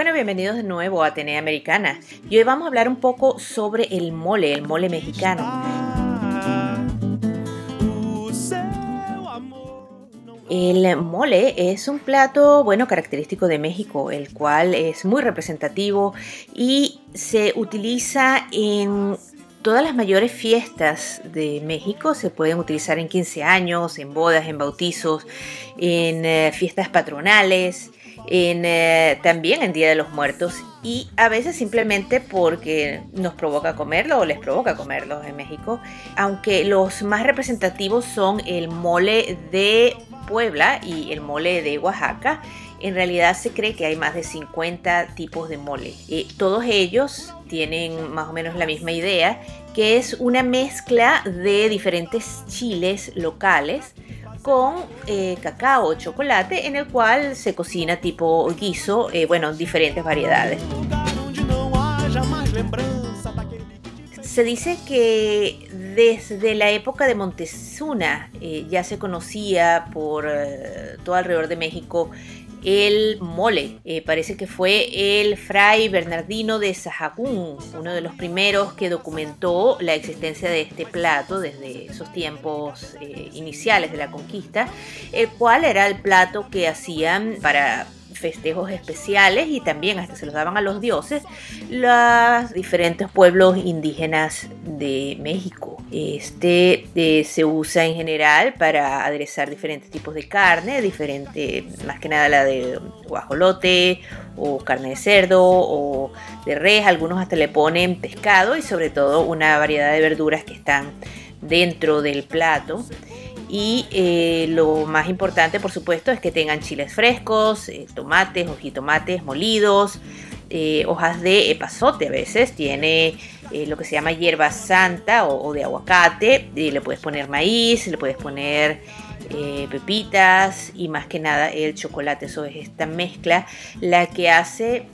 Bueno, bienvenidos de nuevo a Atenea Americana. Y hoy vamos a hablar un poco sobre el mole, el mole mexicano. El mole es un plato, bueno, característico de México, el cual es muy representativo y se utiliza en todas las mayores fiestas de México. Se pueden utilizar en 15 años, en bodas, en bautizos, en eh, fiestas patronales, en, eh, también en Día de los Muertos y a veces simplemente porque nos provoca comerlo o les provoca comerlo en México. Aunque los más representativos son el mole de Puebla y el mole de Oaxaca. En realidad se cree que hay más de 50 tipos de mole. Eh, todos ellos tienen más o menos la misma idea, que es una mezcla de diferentes chiles locales con eh, cacao chocolate en el cual se cocina tipo guiso, eh, bueno, diferentes variedades. Se dice que desde la época de Montezuma eh, ya se conocía por eh, todo alrededor de México el mole. Eh, parece que fue el fray Bernardino de Sahagún, uno de los primeros que documentó la existencia de este plato desde esos tiempos eh, iniciales de la conquista, el cual era el plato que hacían para festejos especiales y también hasta se los daban a los dioses los diferentes pueblos indígenas de México. Este eh, se usa en general para aderezar diferentes tipos de carne, diferente, más que nada la de guajolote o carne de cerdo o de res, algunos hasta le ponen pescado y sobre todo una variedad de verduras que están dentro del plato. Y eh, lo más importante, por supuesto, es que tengan chiles frescos, eh, tomates o jitomates molidos, eh, hojas de epazote a veces, tiene eh, lo que se llama hierba santa o, de aguacate, y le puedes poner maíz, le puedes poner pepitas y más que nada el chocolate. Eso es esta mezcla la que hace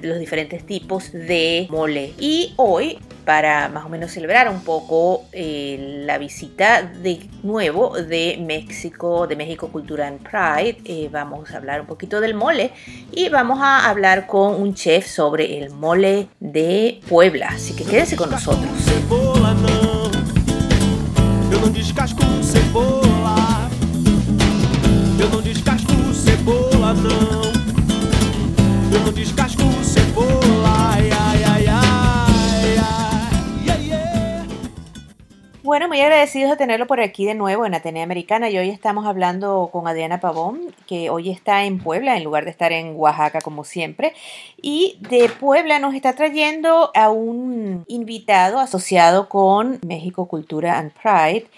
los diferentes tipos de mole. Y hoy, para más o menos celebrar un poco eh, la visita de nuevo de México, de México Cultura and Pride, eh, vamos a hablar un poquito del mole y vamos a hablar con un chef sobre el mole de Puebla. Así que quédense con nosotros. cebola não. Eu não descasco cebola. Eu não descasco cebola não. Eu não descasco Bueno, muy agradecidos de tenerlo por aquí de nuevo en Atenea Americana. Y hoy estamos hablando con Adriana Pavón, que hoy está en Puebla en lugar de estar en Oaxaca como siempre. Y de Puebla nos está trayendo a un invitado asociado con México Cultura and Pride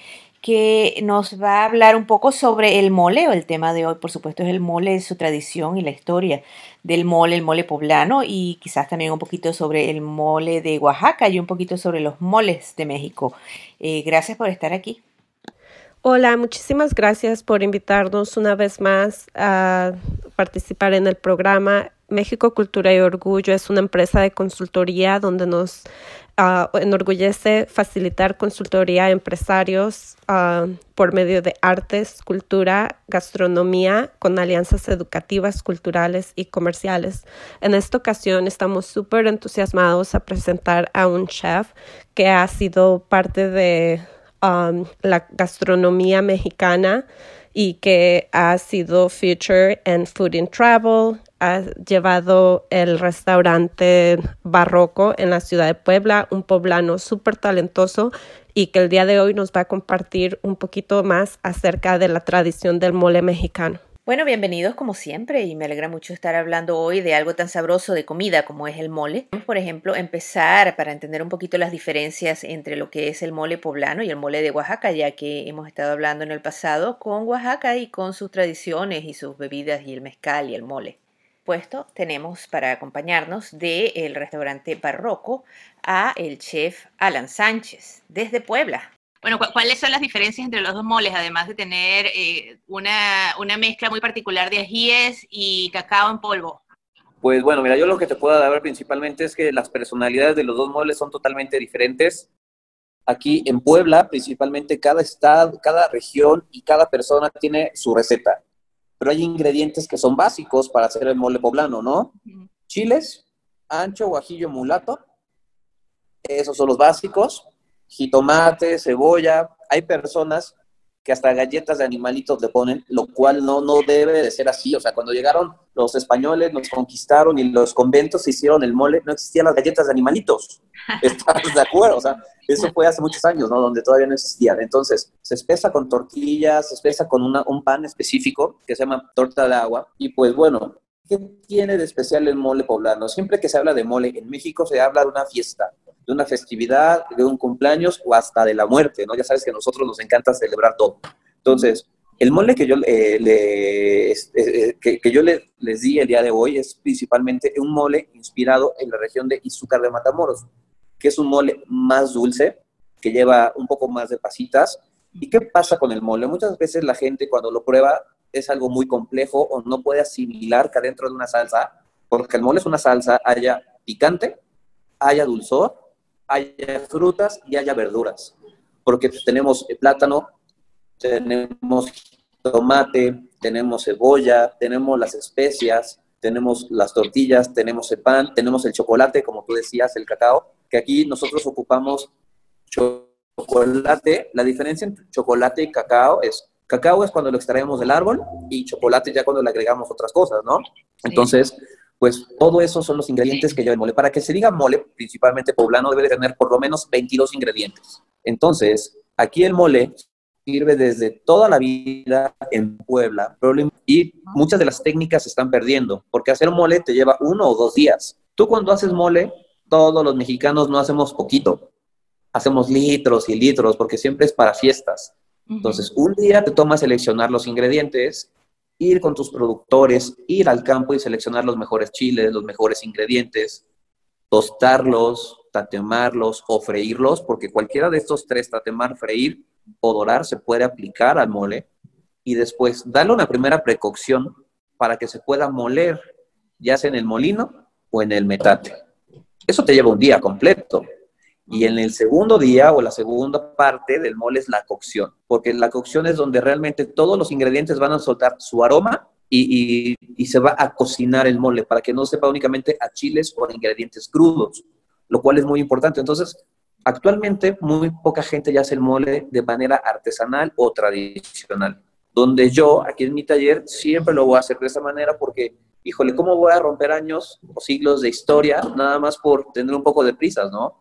que nos va a hablar un poco sobre el mole, o el tema de hoy, por supuesto, es el mole, su tradición y la historia del mole, el mole poblano, y quizás también un poquito sobre el mole de Oaxaca y un poquito sobre los moles de México. Eh, gracias por estar aquí. Hola, muchísimas gracias por invitarnos una vez más a participar en el programa. México Cultura y Orgullo es una empresa de consultoría donde nos ah, enorgullece facilitar consultoría a empresarios ah, por medio de artes, cultura, gastronomía, con alianzas educativas, culturales y comerciales. En esta ocasión estamos súper entusiasmados a presentar a un chef que ha sido parte de um, la gastronomía mexicana y que ha sido featured en Food and Travel, ha llevado el restaurante barroco en la ciudad de Puebla, un poblano súper talentoso y que el día de hoy nos va a compartir un poquito más acerca de la tradición del mole mexicano. Bueno, bienvenidos como siempre y me alegra mucho estar hablando hoy de algo tan sabroso de comida como es el mole. Por ejemplo, empezar para entender un poquito las diferencias entre lo que es el mole poblano y el mole de Oaxaca, ya que hemos estado hablando en el pasado con Oaxaca y con sus tradiciones y sus bebidas y el mezcal y el mole. Puesto tenemos para acompañarnos del restaurante Barroco a el chef Alan Sánchez desde Puebla. Bueno, ¿cuáles son las diferencias entre los dos moles, además de tener eh, una, una, mezcla muy particular de ajíes y cacao en polvo? Pues bueno, mira, yo lo que te puedo dar principalmente es que las personalidades de los dos moles son totalmente diferentes. Aquí en Puebla, principalmente, cada estado, cada región y cada persona tiene su receta. Pero hay ingredientes que son básicos para hacer el mole poblano, ¿no? Chiles, ancho, guajillo, mulato. Esos son los básicos jitomate, cebolla. Hay personas que hasta galletas de animalitos le ponen, lo cual no, no debe de ser así. O sea, cuando llegaron los españoles, nos conquistaron y los conventos se hicieron el mole, no existían las galletas de animalitos. ¿Estás de acuerdo? O sea, eso fue hace muchos años, ¿no? Donde todavía no existían. Entonces, se espesa con tortillas, se espesa con una, un pan específico que se llama torta de agua. Y pues bueno, ¿qué tiene de especial el mole poblano? Siempre que se habla de mole en México se habla de una fiesta de una festividad, de un cumpleaños o hasta de la muerte, ¿no? Ya sabes que a nosotros nos encanta celebrar todo. Entonces, el mole que yo, eh, le, eh, que, yo les di el día de hoy es principalmente un mole inspirado en la región de Izúcar de Matamoros, que es un mole más dulce, que lleva un poco más de pasitas. ¿Y qué pasa con el mole? Muchas veces la gente cuando lo prueba es algo muy complejo o no puede asimilar que adentro de una salsa, porque el mole es una salsa, haya picante, haya dulzor haya frutas y haya verduras, porque tenemos plátano, tenemos tomate, tenemos cebolla, tenemos las especias, tenemos las tortillas, tenemos el pan, tenemos el chocolate, como tú decías, el cacao, que aquí nosotros ocupamos chocolate. La diferencia entre chocolate y cacao es, cacao es cuando lo extraemos del árbol y chocolate ya cuando le agregamos otras cosas, ¿no? Entonces, pues todo eso son los ingredientes que lleva el mole. Para que se diga mole, principalmente poblano, debe de tener por lo menos 22 ingredientes. Entonces, aquí el mole sirve desde toda la vida en Puebla y muchas de las técnicas se están perdiendo, porque hacer mole te lleva uno o dos días. Tú cuando haces mole, todos los mexicanos no hacemos poquito, hacemos litros y litros, porque siempre es para fiestas. Entonces, un día te tomas seleccionar los ingredientes ir con tus productores, ir al campo y seleccionar los mejores chiles, los mejores ingredientes, tostarlos, tatemarlos o freírlos, porque cualquiera de estos tres, tatemar, freír o dorar, se puede aplicar al mole y después darle una primera precocción para que se pueda moler, ya sea en el molino o en el metate. Eso te lleva un día completo. Y en el segundo día o la segunda parte del mole es la cocción, porque la cocción es donde realmente todos los ingredientes van a soltar su aroma y, y, se va a cocinar el mole para que no sepa únicamente a chiles o a ingredientes crudos, lo cual es muy importante. Entonces, actualmente muy poca gente ya hace el mole de manera artesanal o tradicional, donde yo aquí en mi taller siempre lo voy a hacer de esa manera porque híjole, ¿cómo voy a romper años o siglos de historia nada más por tener un poco de prisas, no?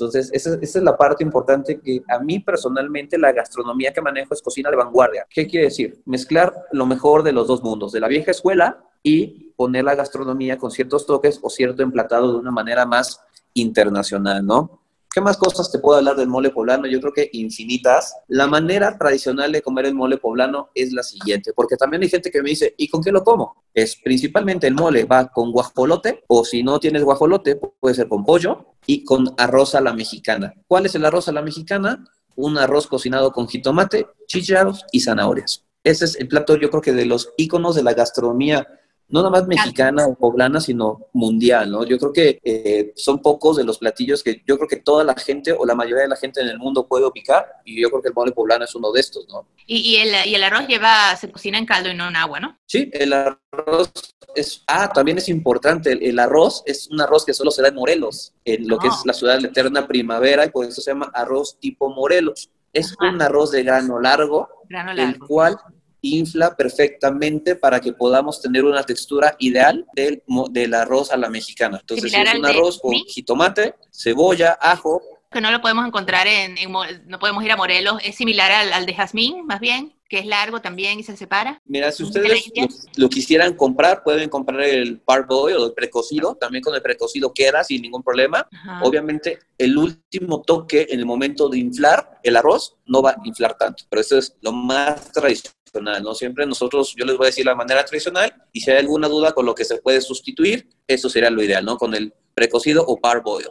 Entonces, esa, es la parte importante que a mí personalmente la gastronomía que manejo es cocina de vanguardia. ¿Qué quiere decir? Mezclar lo mejor de los dos mundos, de la vieja escuela y poner la gastronomía con ciertos toques o cierto emplatado de una manera más internacional, ¿no? ¿Qué más cosas te puedo hablar del mole poblano? Yo creo que infinitas. La manera tradicional de comer el mole poblano es la siguiente, porque también hay gente que me dice, ¿y con qué lo como? Es principalmente el mole va con guajolote, o si no tienes guajolote, puede ser con pollo y con arroz a la mexicana. ¿Cuál es el arroz a la mexicana? Un arroz cocinado con jitomate, chícharos y zanahorias. Ese es el plato, yo creo que de los íconos de la gastronomía no nada más mexicana o poblana, sino mundial, ¿no? Yo creo que eh, son pocos de los platillos que yo creo que toda la gente o la mayoría de la gente en el mundo puede picar y yo creo que el mole poblano es uno de estos, ¿no? Y, el, y el arroz lleva, se cocina en caldo y no en agua, ¿no? Sí, el arroz es, ah, también es importante, el, arroz es un arroz que solo se da en Morelos, en lo que es ah. la ciudad de la eterna primavera y por eso se llama arroz tipo Morelos. Es un arroz de grano largo, Grano el cual infla perfectamente para que podamos tener una textura ideal del, del arroz a la mexicana. Entonces es un arroz con mí. jitomate, cebolla, ajo, Que no lo podemos encontrar en, en no podemos ir a Morelos, es similar al, al de jazmín, más bien, que es largo también y se separa. Mira, si ¿De la ustedes lo, lo quisieran comprar, pueden comprar el parboil o el precocido. También con el precocido queda sin ningún problema. Ajá. Obviamente, el último toque en el momento de inflar el arroz no va a inflar tanto, pero eso es lo más tradicional, ¿no? Siempre nosotros, yo les voy a decir la manera tradicional y si hay alguna duda con lo que se puede sustituir, eso sería lo ideal, ¿no? Con el precocido o parboil.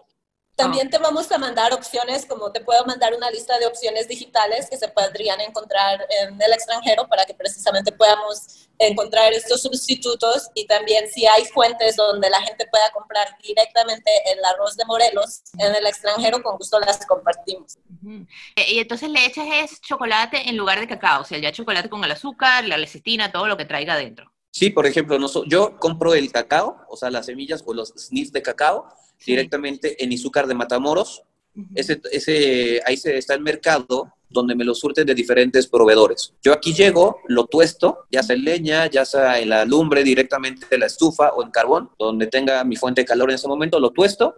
También te vamos a mandar opciones, como te puedo mandar una lista de opciones digitales que se podrían encontrar en el extranjero para que precisamente podamos encontrar estos sustitutos y también si hay fuentes donde la gente pueda comprar directamente el arroz de Morelos en el extranjero, con gusto las compartimos. Ujú. Eh, Y entonces le echas es chocolate en lugar de cacao, o sea, ya chocolate con el azúcar, la lecitina, todo lo que traiga adentro. Sí, por ejemplo, yo compro el cacao, o sea, las semillas o los sniffs de cacao directamente en Izúcar de Matamoros. Ese, ese, ahí se está el mercado donde me lo surten de diferentes proveedores. Yo aquí llego, lo tuesto, ya sea en leña, ya sea en la lumbre directamente de la estufa o en carbón, donde tenga mi fuente de calor en ese momento, lo tuesto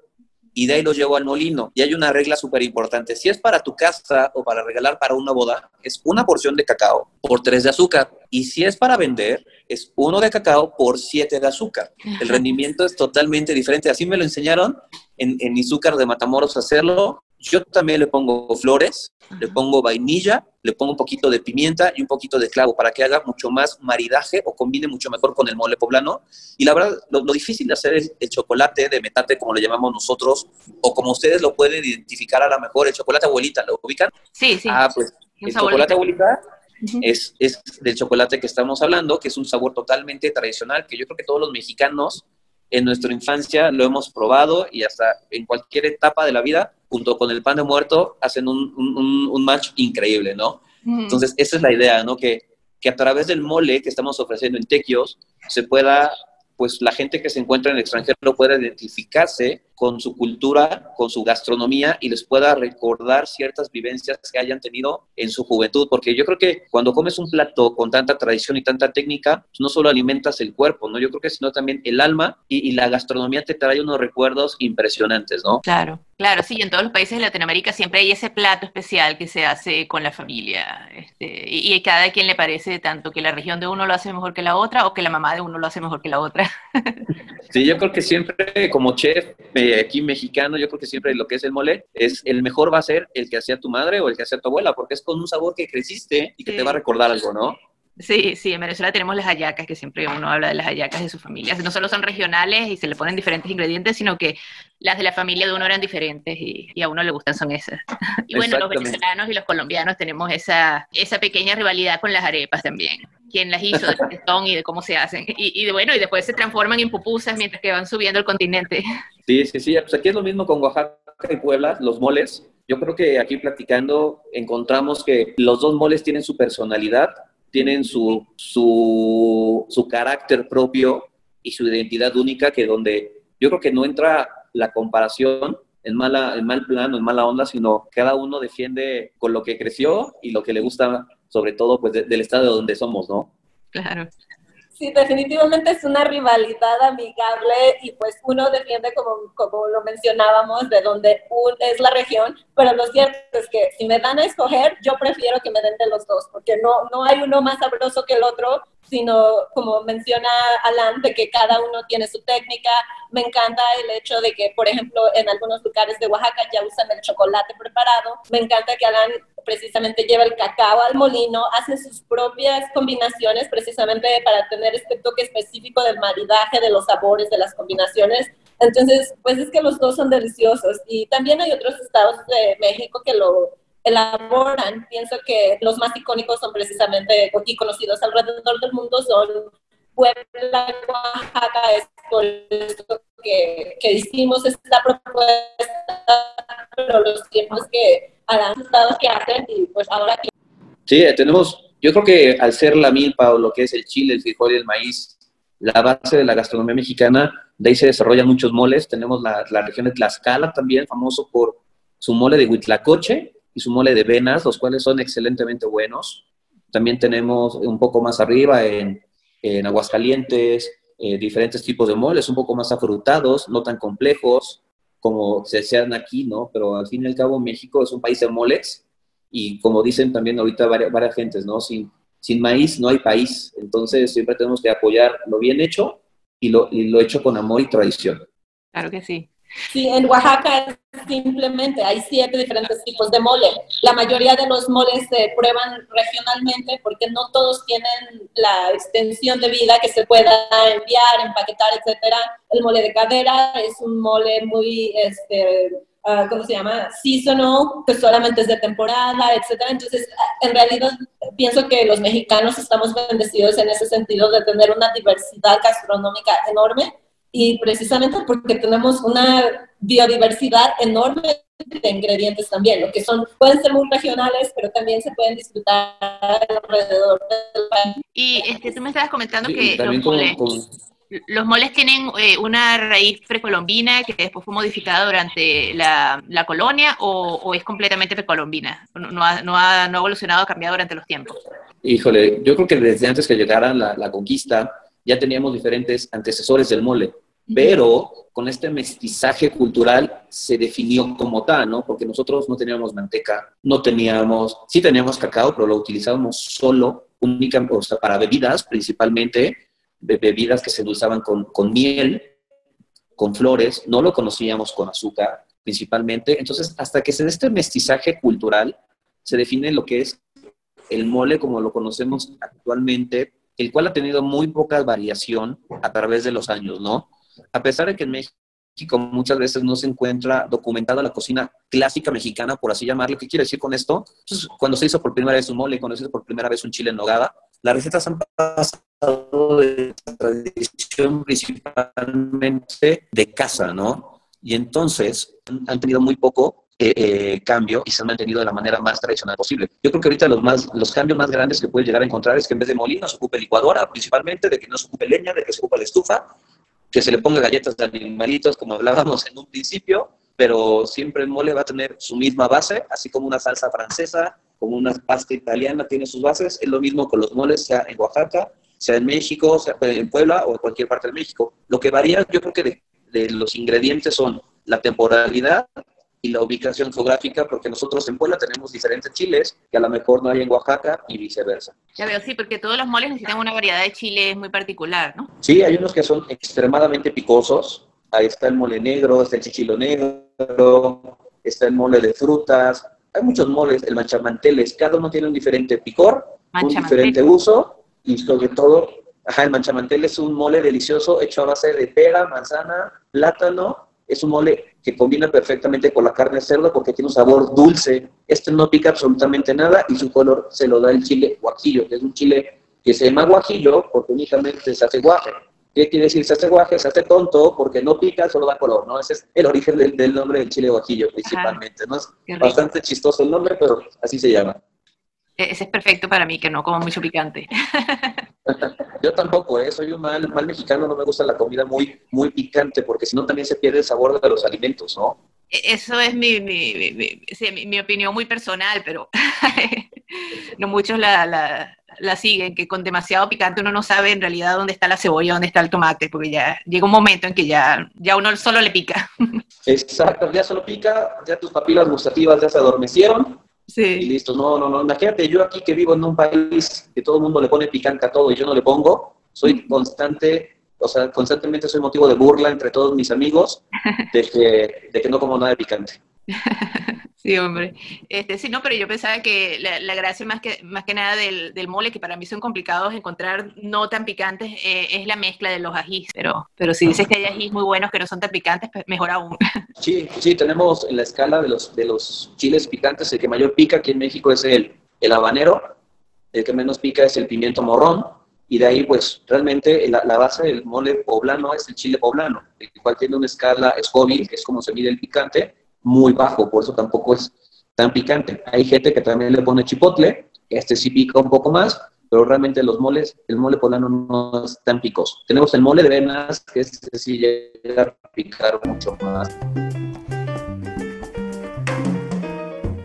y de ahí lo llevo al molino. Y hay una regla súper importante. Si es para tu casa o para regalar para una boda, es una porción de cacao por tres de azúcar. Y si es para vender, es uno de cacao por siete de azúcar. El rendimiento es totalmente diferente. Así me lo enseñaron en, en Izúcar de Matamoros a hacerlo. Yo también le pongo flores, le pongo vainilla, le pongo un poquito de pimienta y un poquito de clavo para que haga mucho más maridaje o combine mucho mejor con el mole poblano. Y la verdad, lo, lo difícil de hacer es el chocolate de metate, como le llamamos nosotros, o como ustedes lo pueden identificar a lo mejor, el chocolate abuelita, ¿lo ubican? Sí, sí. Ah, pues el chocolate abuelita es, es del chocolate que estamos hablando, que es un sabor totalmente tradicional, que yo creo que todos los mexicanos en nuestra infancia lo hemos probado y hasta en cualquier etapa de la vida, junto con el pan de muerto, hacen un, un- match increíble, ¿no? Entonces, esa es la idea, ¿no? Que, que a través del mole que estamos ofreciendo en Tequios se pueda, pues la gente que se encuentra en el extranjero pueda identificarse con su cultura, con su gastronomía y les pueda recordar ciertas vivencias que hayan tenido en su juventud. Porque yo creo que cuando comes un plato con tanta tradición y tanta técnica, pues no solo alimentas el cuerpo, ¿no? Yo creo que sino también el alma y, y la gastronomía te trae unos recuerdos impresionantes, ¿no? Claro, claro, sí, en todos los países de Latinoamérica siempre hay ese plato especial que se hace con la familia, este, y, y cada quien le parece tanto que la región de uno lo hace mejor que la otra o que la mamá de uno lo hace mejor que la otra. Sí, yo creo que siempre como chef eh, aquí mexicano, yo creo que siempre lo que es el mole es el mejor va a ser el que hacía tu madre o el que hacía tu abuela, porque es con un sabor que creciste y que te va a recordar algo, ¿no? Sí, sí, en Venezuela tenemos las hallacas, que siempre uno habla de las hallacas de sus familias. No solo son regionales y se le ponen diferentes ingredientes, sino que las de la familia de uno eran diferentes y, y a uno le gustan son esas. Y bueno, los venezolanos y los colombianos tenemos esa, esa pequeña rivalidad con las arepas también. Quién las hizo, de qué son y de cómo se hacen. Y, y bueno, y después se transforman en pupusas mientras que van subiendo el continente. Sí, sí, sí. Pues aquí es lo mismo con Oaxaca y Puebla, los moles. Yo creo que aquí platicando encontramos que los dos moles tienen su personalidad, tienen su, su, su carácter propio y su identidad única, que donde yo creo que no entra la comparación en, mala, en mal plano, en mala onda, sino cada uno defiende con lo que creció y lo que le gusta, sobre todo pues de- del estado donde somos, ¿no? Claro. Sí, definitivamente es una rivalidad amigable y pues uno defiende, como, como lo mencionábamos, de donde es la región, pero lo cierto es que si me dan a escoger, yo prefiero que me den de los dos, porque no, no hay uno más sabroso que el otro, sino como menciona Alan, de que cada uno tiene su técnica. Me encanta el hecho de que, por ejemplo, en algunos lugares de Oaxaca ya usan el chocolate preparado. Me encanta que Alan precisamente lleva el cacao al molino, hace sus propias combinaciones precisamente para tener este toque específico del maridaje, de los sabores, de las combinaciones. Entonces, pues es que los dos son deliciosos. Y también hay otros estados de México que lo elaboran. Pienso que los más icónicos son precisamente y conocidos alrededor del mundo son Puebla, Oaxaca, es por esto que, que hicimos esta propuesta, pero los tiempos que a los estados que hacen y pues ahora que Sí, eh, tenemos, yo creo que al ser la milpa o lo que es el chile, el frijol y el maíz, la base de la gastronomía mexicana, de ahí se desarrollan muchos moles. Tenemos la, la región de Tlaxcala también, famoso por su mole de huitlacoche, y su mole de venas, los cuales son excelentemente buenos. También tenemos un poco más arriba en, en Aguascalientes eh, diferentes tipos de moles, un poco más afrutados, no tan complejos como se sean aquí, ¿no? Pero al fin y al cabo México es un país de moles y como dicen también ahorita varias, varias gentes, ¿no? Sin, sin maíz no hay país. Entonces siempre tenemos que apoyar lo bien hecho y lo, y lo hecho con amor y tradición. Claro que sí. Sí, en Oaxaca simplemente hay siete diferentes tipos de mole. La mayoría de los moles se prueban regionalmente porque no todos tienen la extensión de vida que se pueda enviar, empaquetar, etcétera. El mole de cadera es un mole muy, este, uh, ¿cómo se llama? Seasonal, que solamente es de temporada, etcétera. Entonces, en realidad, pienso que los mexicanos estamos bendecidos en ese sentido de tener una diversidad gastronómica enorme y precisamente porque tenemos una biodiversidad enorme de ingredientes también, lo que son, pueden ser muy regionales, pero también se pueden disfrutar alrededor del país. Y este, tú me estabas comentando que los moles, los moles, tienen eh, una raíz precolombina que después fue modificada durante la, la colonia o, o, es completamente precolombina, no, no, ha, no, ha, no ha evolucionado, ha cambiado durante los tiempos. Híjole, yo creo que desde antes que llegara la, la conquista, ya teníamos diferentes antecesores del mole, pero con este mestizaje cultural se definió como tal, ¿no? Porque nosotros no teníamos manteca, no teníamos, sí teníamos cacao, pero lo utilizábamos solo, única, o sea, para bebidas, principalmente, bebidas que se usaban con, con miel, con flores, no lo conocíamos con azúcar, principalmente. Entonces, hasta que se dé este mestizaje cultural, se define lo que es el mole como lo conocemos actualmente, el cual ha tenido muy poca variación a través de los años, ¿no? A pesar de que en México muchas veces no se encuentra documentada la cocina clásica mexicana, por así llamarlo, ¿qué quiere decir con esto? Entonces, cuando se hizo por primera vez un mole, cuando se hizo por primera vez un chile en nogada, las recetas han pasado de tradición principalmente de casa, ¿no? Y entonces han tenido muy poco eh, eh, cambio y se han mantenido de la manera más tradicional posible. Yo creo que ahorita los, más, los cambios más grandes que puede llegar a encontrar es que en vez de molino se ocupe licuadora, principalmente de que no se ocupe leña, de que se ocupe la estufa, que se le ponga galletas de animalitos, como hablábamos en un principio, pero siempre el mole va a tener su misma base, así como una salsa francesa, como una pasta italiana tiene sus bases, es lo mismo con los moles, sea en Oaxaca, sea en México, sea en Puebla o en cualquier parte de México. Lo que varía, yo creo que de, de los ingredientes son la temporalidad y la ubicación geográfica, porque nosotros en Puebla tenemos diferentes chiles que a lo mejor no hay en Oaxaca y viceversa. Ya veo, sí, porque todos los moles necesitan una variedad de chiles muy particular, ¿no? Sí, hay unos que son extremadamente picosos. Ahí está el mole negro, está el chichilo negro, está el mole de frutas. Hay muchos moles, el manchamanteles, cada uno tiene un diferente picor, un diferente uso y sobre todo, ajá, el manchamantel es un mole delicioso hecho a base de pera, manzana, plátano es un mole que combina perfectamente con la carne de cerdo porque tiene un sabor dulce. Este no pica absolutamente nada y su color se lo da el chile guajillo, que es un chile que se llama guajillo porque únicamente se hace guaje. ¿Qué quiere decir se hace guaje? Se hace tonto porque no pica, solo da color, ¿no? Ese es el origen del, del nombre del chile guajillo principalmente, ¿no? Es bastante chistoso el nombre, pero así se llama. Ese es perfecto para mí, que no como mucho picante. Yo tampoco, ¿eh? soy un mal, mal mexicano, no me gusta la comida muy, muy picante, porque si no también se pierde el sabor de los alimentos, ¿no? Eso es mi, mi, mi, sí, mi opinión muy personal, pero no muchos la, la, la, siguen, que con demasiado picante uno no sabe en realidad dónde está la cebolla, dónde está el tomate, porque ya llega un momento en que ya, ya uno solo le pica. Exacto, ya solo pica, ya tus papilas gustativas ya se adormecieron, Sí. Y listo, no, no, no. Imagínate, yo aquí que vivo en un país que todo el mundo le pone picante a todo y yo no le pongo, soy constante, o sea, constantemente soy motivo de burla entre todos mis amigos de que, de que no como nada de picante. Sí, hombre. Este, sí, no, pero yo pensaba que la, la gracia más que, más que nada del, mole, que para mí son complicados encontrar no tan picantes, eh, es la mezcla de los ajís. Pero, pero si dices que hay ajís muy buenos que no son tan picantes, pues mejor aún. Sí, sí, tenemos en la escala de los, de los chiles picantes, el que mayor pica aquí en México es el, el habanero, el que menos pica es el pimiento morrón, y de ahí, pues, realmente la, la, base del mole poblano es el chile poblano, el cual tiene una escala Scoville, que es como se mide el picante, muy bajo, por eso tampoco es tan picante. Hay gente que también le pone chipotle, este sí pica un poco más, pero realmente los moles, el mole poblano no es tan picoso. Tenemos el mole de venas, que es sí llega a picar mucho más.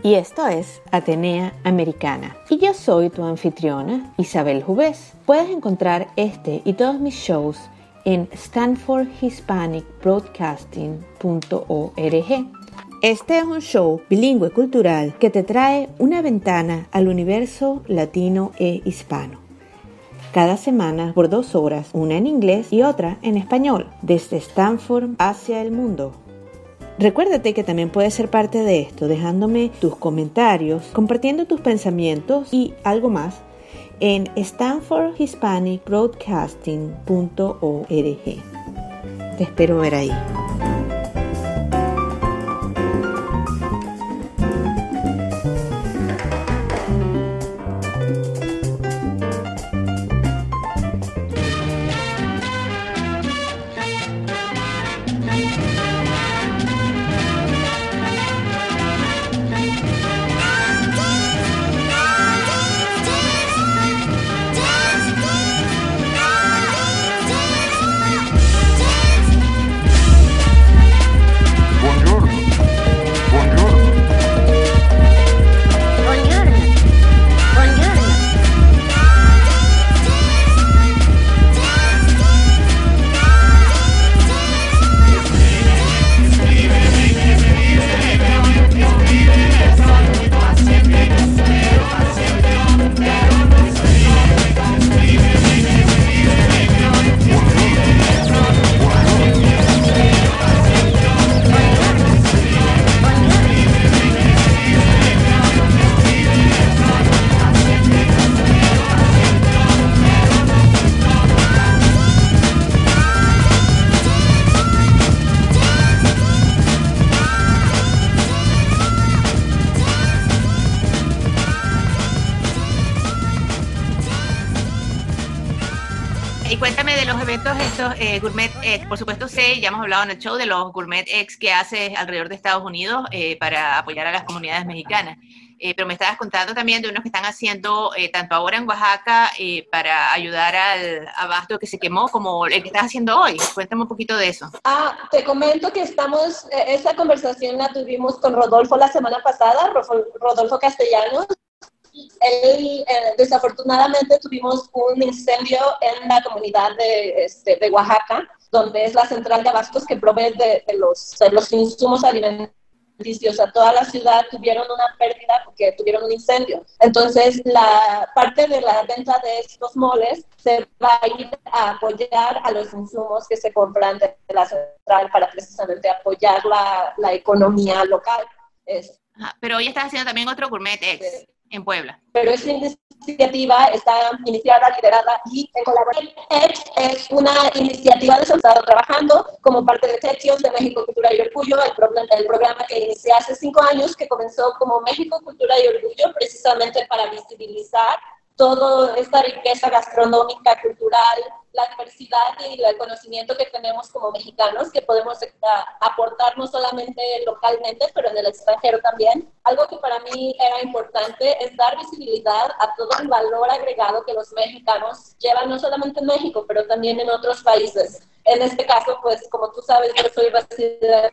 y esto es Atenea Americana. Y yo soy tu anfitriona, Isabel Jubés. Puedes encontrar este y todos mis shows en stanfordhispanicbroadcasting.org. Este es un show bilingüe cultural que te trae una ventana al universo latino e hispano. Cada semana por dos horas, una en inglés y otra en español, desde Stanford hacia el mundo. Recuérdate que también puedes ser parte de esto dejándome tus comentarios, compartiendo tus pensamientos y algo más en stanfordhispanicbroadcasting.org. Te espero ver ahí. Eh, Gourmet X. Por supuesto sé, ya hemos hablado en el show de los Gourmet X que hace alrededor de Estados Unidos eh, para apoyar a las comunidades mexicanas. Eh, pero me estabas contando también de unos que están haciendo tanto ahora en Oaxaca para ayudar al abasto que se quemó como el que estás haciendo hoy. Cuéntame un poquito de eso. Ah, te comento que estamos, esa conversación la tuvimos con Rodolfo la semana pasada, Rodolfo Castellanos, él, eh, desafortunadamente tuvimos un incendio en la comunidad de, este, de, Oaxaca, donde es la central de abastos que provee de, los, los, insumos alimenticios. A toda la ciudad tuvieron una pérdida porque tuvieron un incendio. Entonces, la parte de la venta de estos moles se va a ir a apoyar a los insumos que se compran de la central para precisamente apoyar la, la economía local. pero hoy estás haciendo también otro Gourmet X en Puebla. Pero esta iniciativa está iniciada, liderada y en colaboración. Es una iniciativa de estado trabajando como parte de Techios de México Cultura y Orgullo, el, programa, el programa que inició hace cinco años, que comenzó como México Cultura y Orgullo, precisamente para visibilizar toda esta riqueza gastronómica, cultural, la diversidad y el conocimiento que tenemos como mexicanos, que podemos eh, aportar no solamente localmente, pero en el extranjero también. Algo que para mí era importante es dar visibilidad a todo el valor agregado que los mexicanos llevan, no solamente en México, pero también en otros países. En este caso, pues como tú sabes, yo soy residente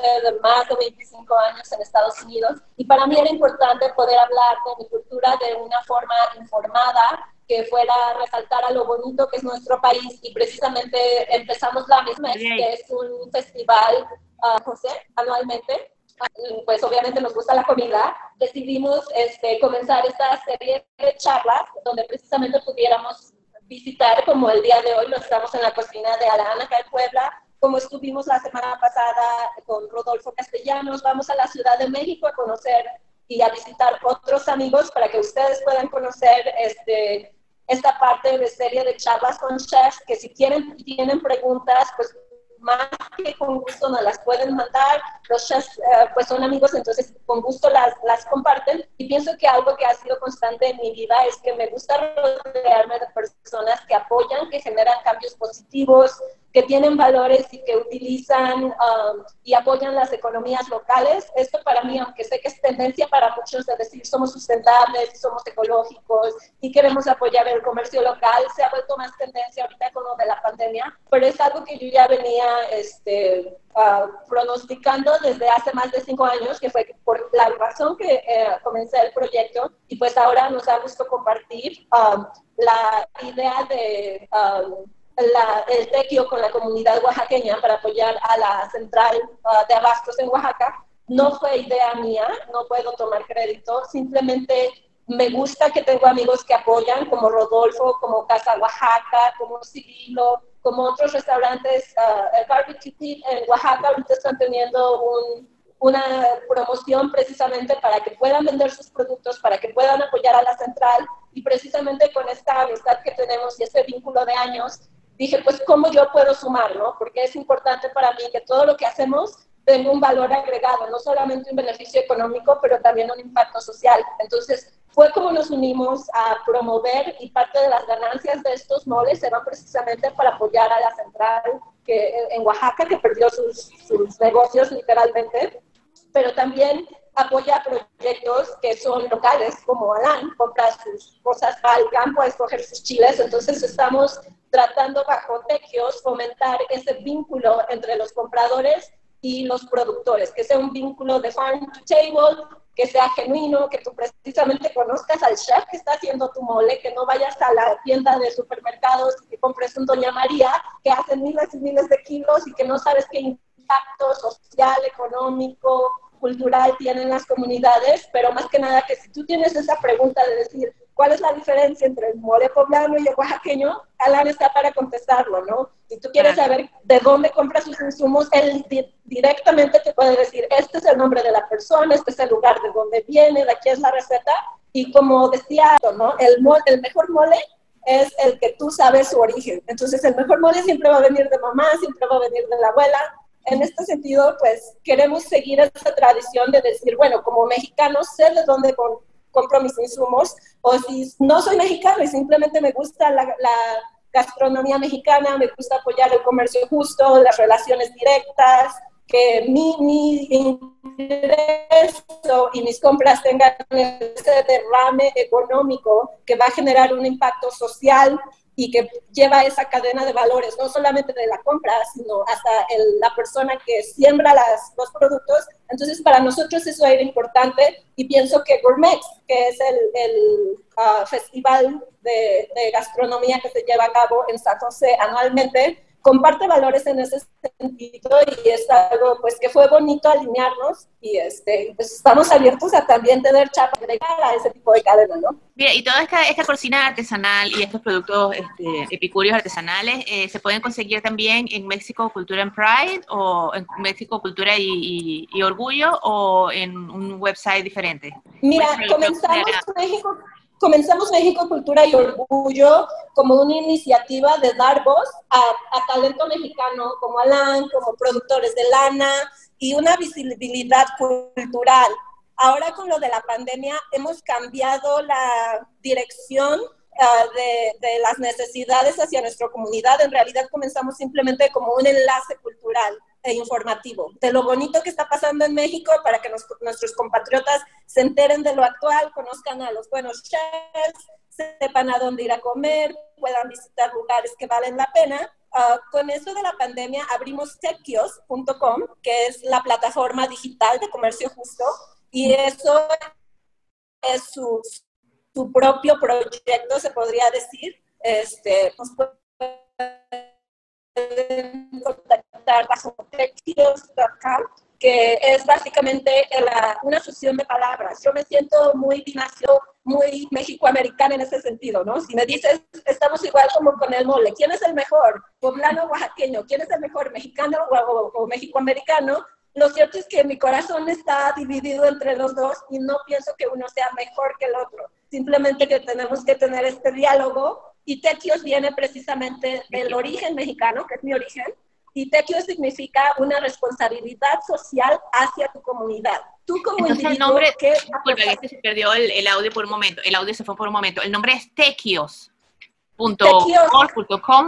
de más de 25 años en Estados Unidos y para mí era importante poder hablar de mi cultura de una forma informada que fuera a resaltar a lo bonito que es nuestro país y precisamente empezamos la misma, que es un festival, uh, José, anualmente. Pues obviamente nos gusta la comida. Decidimos este, comenzar esta serie de charlas donde precisamente pudiéramos visitar, como el día de hoy lo estamos en la cocina de Alan acá en Puebla, como estuvimos la semana pasada con Rodolfo Castellanos, vamos a la Ciudad de México a conocer y a visitar otros amigos para que ustedes puedan conocer este, esta parte de serie de charlas con chefs, que si quieren, tienen preguntas, pues más que con gusto nos las pueden mandar. Los chefs eh, pues son amigos, entonces con gusto las, las comparten. Y pienso que algo que ha sido constante en mi vida es que me gusta rodearme de personas que apoyan, que generan cambios positivos, que tienen valores y que utilizan um, y apoyan las economías locales. Esto para mí, aunque sé que es tendencia para muchos de decir somos sustentables, somos ecológicos y queremos apoyar el comercio local, se ha vuelto más tendencia ahorita con lo de la pandemia, pero es algo que yo ya venía este, uh, pronosticando desde hace más de cinco años, que fue por la razón que eh, comencé el proyecto y pues ahora nos ha gustado compartir um, la idea de... Um, el tequio con la comunidad oaxaqueña para apoyar a la central uh, de abastos en Oaxaca. No fue idea mía, no puedo tomar crédito, simplemente me gusta que tengo amigos que apoyan, como Rodolfo, como Casa Oaxaca, como Cirilo, como otros restaurantes. Uh, el Barbecue en Oaxaca ahorita están teniendo una promoción precisamente para que puedan vender sus productos, para que puedan apoyar a la central y precisamente con esta amistad que tenemos y este vínculo de años, dije, pues, ¿cómo yo puedo sumar, no? Porque es importante para mí que todo lo que hacemos tenga un valor agregado, no solamente un beneficio económico, pero también un impacto social. Entonces, fue como nos unimos a promover y parte de las ganancias de estos moles se van precisamente para apoyar a la central que, en Oaxaca, que perdió sus, sus negocios literalmente, pero también apoya proyectos que son locales, como Alan, compra sus cosas al campo a escoger sus chiles. Entonces estamos tratando bajo tequios fomentar ese vínculo entre los compradores y los productores, que sea un vínculo de farm to table, que sea genuino, que tú precisamente conozcas al chef que está haciendo tu mole, que no vayas a la tienda de supermercados y que compres un Doña María que hace miles y miles de kilos y que no sabes qué impacto social, económico, cultural tienen las comunidades, pero más que nada que si tú tienes esa pregunta de decir, ¿cuál es la diferencia entre el mole poblano y el oaxaqueño? Alan está para contestarlo, ¿no? Si tú quieres saber de dónde compra sus insumos, él directamente te puede decir, este es el nombre de la persona, este es el lugar de donde viene, de aquí es la receta. Y como decía, ¿no? El, mole, el mejor mole es el que tú sabes su origen. Entonces, el mejor mole siempre va a venir de mamá, siempre va a venir de la abuela, en este sentido, pues queremos seguir esa tradición de decir, bueno, como mexicano sé de dónde compro mis insumos, o si no soy mexicano y simplemente me gusta la, gastronomía mexicana, me gusta apoyar el comercio justo, las relaciones directas, que mi, mi ingreso y mis compras tengan ese derrame económico que va a generar un impacto social y que lleva esa cadena de valores, no solamente de la compra, sino hasta la persona que siembra las, los productos. Entonces, para nosotros eso era importante y pienso que Gourmet, que es el, el ah, festival de, de, gastronomía que se lleva a cabo en San José anualmente, comparte valores en ese sentido y es algo pues que fue bonito alinearnos y este pues estamos abiertos a también tener chapa a ese tipo de cadena, ¿no? Mira, y toda esta, esta cocina artesanal y estos productos este, epicúreos artesanales eh, se pueden conseguir también en México Cultura and Pride o en México Cultura y, y, Orgullo o en un website diferente. Mira, comenzamos México comenzamos México Cultura y Orgullo como una iniciativa de dar voz a, talento mexicano como Alan, como productores de lana y una visibilidad cultural. Ahora con lo de la pandemia hemos cambiado la dirección ah, de, de, las necesidades hacia nuestra comunidad. En realidad comenzamos simplemente como un enlace cultural e informativo de lo bonito que está pasando en México para que nuestros compatriotas se enteren de lo actual, conozcan a los buenos chefs, sepan a dónde ir a comer, puedan visitar lugares que valen la pena. Uh, con eso de la pandemia abrimos techios.com, que es la plataforma digital de comercio justo, y eso es su, su propio proyecto, se podría decir. Este, pues, contactar bajo que es básicamente una fusión de palabras. Yo me siento muy dinación, muy mexicoamericana en ese sentido, ¿no? Si me dices, estamos igual como con el mole, ¿quién es el mejor? Poblano o oaxaqueño, ¿quién es el mejor? ¿Mexicano o, o, o mexicoamericano? Lo cierto es que mi corazón está dividido entre los dos y no pienso que uno sea mejor que el otro. Simplemente que tenemos que tener este diálogo y Tequios viene precisamente del origen mexicano, que es mi origen, y Tequios significa una responsabilidad social hacia tu comunidad. Tú como Entonces el nombre, disculpe, se perdió el, audio por un momento, el audio se fue por un momento, el nombre es Tequios. Tequios,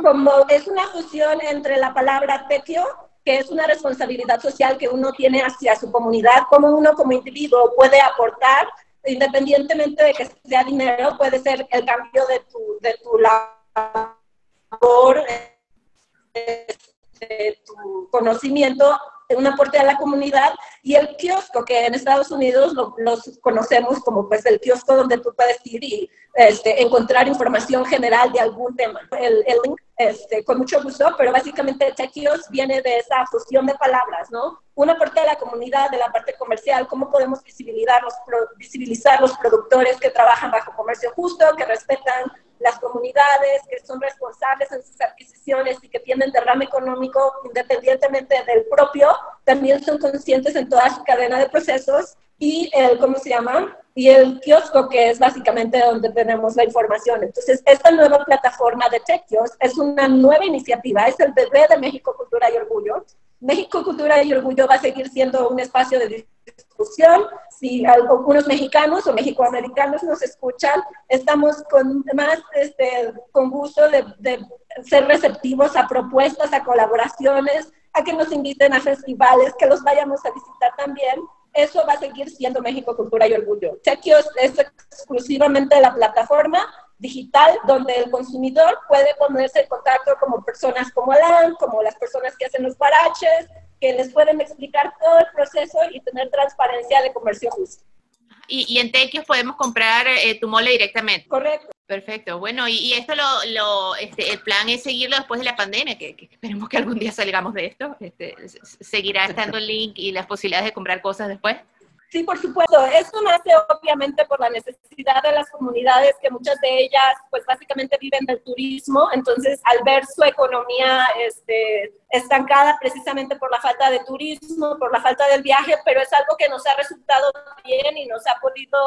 como es una fusión entre la palabra tequio, que es una responsabilidad social que uno tiene hacia su comunidad, como uno como individuo puede aportar, independientemente de que sea dinero, puede ser el cambio de tu, de tu labor, de tu conocimiento un aporte a la comunidad y el kiosco que en Estados Unidos lo, los conocemos como pues el kiosco donde tú puedes ir y este, encontrar información general de algún tema. El, el link, este, con mucho gusto, pero básicamente Techios viene de esa fusión de palabras, ¿no? Un aporte a la comunidad, de la parte comercial, cómo podemos visibilizar los, visibilizar los productores que trabajan bajo comercio justo, que respetan las comunidades que son responsables en sus adquisiciones y que tienen derrame económico independientemente del propio, también son conscientes en toda su cadena de procesos y el, ¿cómo se llama? Y el kiosco, que es básicamente donde tenemos la información. Entonces, esta nueva plataforma de Techios es una nueva iniciativa, es el bebé de México Cultura y Orgullo. México Cultura y Orgullo va a seguir siendo un espacio de discusión. Si algunos mexicanos o mexicoamericanos nos escuchan, estamos con más este, con gusto de ser receptivos a propuestas, a colaboraciones, a que nos inviten a festivales, que los vayamos a visitar también eso va a seguir siendo México Cultura y Orgullo. Chequios es exclusivamente la plataforma digital donde el consumidor puede ponerse en contacto como personas como Alan, como las personas que hacen los baraches, que les pueden explicar todo el proceso y tener transparencia de comercio justo. Y, en Tequios podemos comprar eh, tu mole directamente. Correcto. Perfecto. Bueno, y, esto lo, lo este, el plan es seguirlo después de la pandemia, que, esperemos que algún día salgamos de esto. Este, ¿Seguirá estando el link y las posibilidades de comprar cosas después? Sí, por supuesto. Esto nace obviamente por la necesidad de las comunidades, que muchas de ellas pues básicamente viven del turismo, entonces al ver su economía este, estancada precisamente por la falta de turismo, por la falta del viaje, pero es algo que nos ha resultado bien y nos ha podido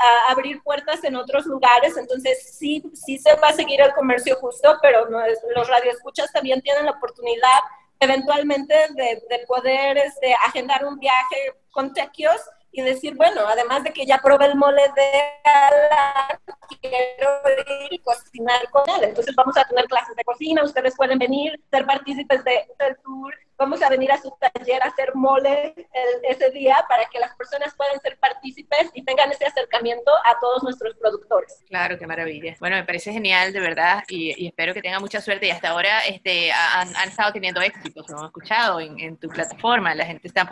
uh, abrir puertas en otros lugares, entonces sí, sí se va a seguir el comercio justo, pero no es, los radioescuchas también tienen la oportunidad eventualmente de, de poder este, agendar un viaje con tequios y decir, bueno, además de que ya probé el mole de Alan, quiero ir y cocinar con él. Entonces vamos a tener clases de cocina, ustedes pueden venir, ser partícipes de, del tour, vamos a venir a su taller a hacer mole ese día para que las personas puedan ser partícipes y tengan ese acercamiento a todos nuestros productores. Claro, qué maravilla. Bueno, me parece genial, de verdad, y, espero que tengan mucha suerte. Y hasta ahora este, han, han estado teniendo éxitos, lo hemos escuchado en, en, tu plataforma. La gente está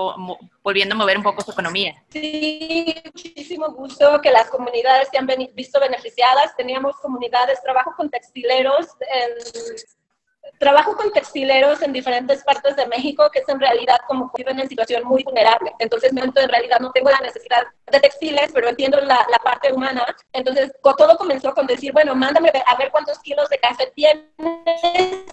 volviendo a mover un poco su economía. Sí, muchísimo gusto que las comunidades se han visto beneficiadas. Teníamos comunidades, trabajo con textileros en trabajo con textileros en diferentes partes de México que es en realidad como viven en situación muy vulnerable. Entonces, en realidad no tengo la necesidad de textiles, pero entiendo la, la parte humana. Entonces, todo comenzó con decir, bueno, mándame a ver cuántos kilos de café tienes,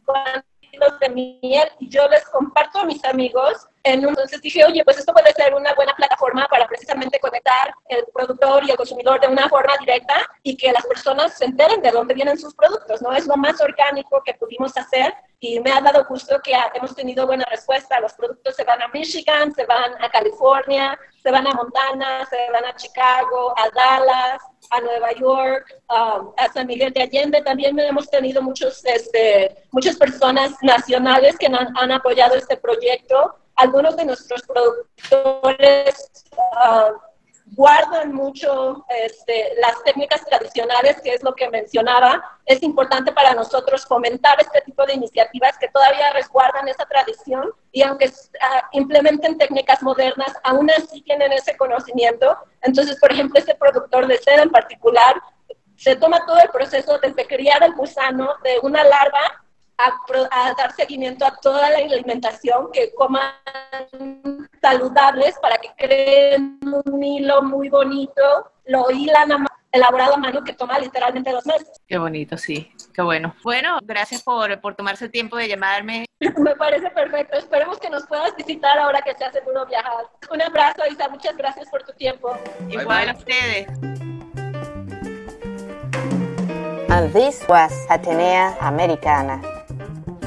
cuántos kilos de miel, y yo les comparto a mis amigos entonces dije, oye, pues esto puede ser una buena plataforma para precisamente conectar el productor y el consumidor de una forma directa y que las personas se enteren de dónde vienen sus productos, ¿no? Es lo más orgánico que pudimos hacer y me ha dado gusto que hemos tenido buena respuesta. Los productos se van a Michigan, se van a California, se van a Montana, se van a Chicago, a Dallas, a Nueva York, um, a San Miguel de Allende. También hemos tenido muchos, este, muchas personas nacionales que han, apoyado este proyecto algunos de nuestros productores uh, guardan mucho este, las técnicas tradicionales, que es lo que mencionaba. Es importante para nosotros fomentar este tipo de iniciativas que todavía resguardan esa tradición y aunque uh, implementen técnicas modernas, aún así tienen ese conocimiento. Entonces, por ejemplo, este productor de seda en particular se toma todo el proceso desde criar el gusano de una larva a, dar seguimiento a toda la alimentación, que coman saludables para que creen un hilo muy bonito, lo hilan a elaborado a mano que toma literalmente dos meses. Qué bonito, sí, qué bueno. Bueno, gracias por, por tomarse el tiempo de llamarme. Me parece perfecto. Esperemos que nos puedas visitar ahora que se hace uno viajar. Un abrazo, Isa. Muchas gracias por tu tiempo. Igual a ustedes. And this was Atenea Americana.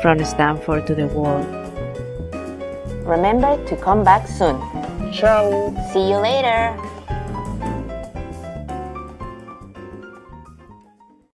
From Stanford to the world. Remember to come back soon. Ciao. See you later.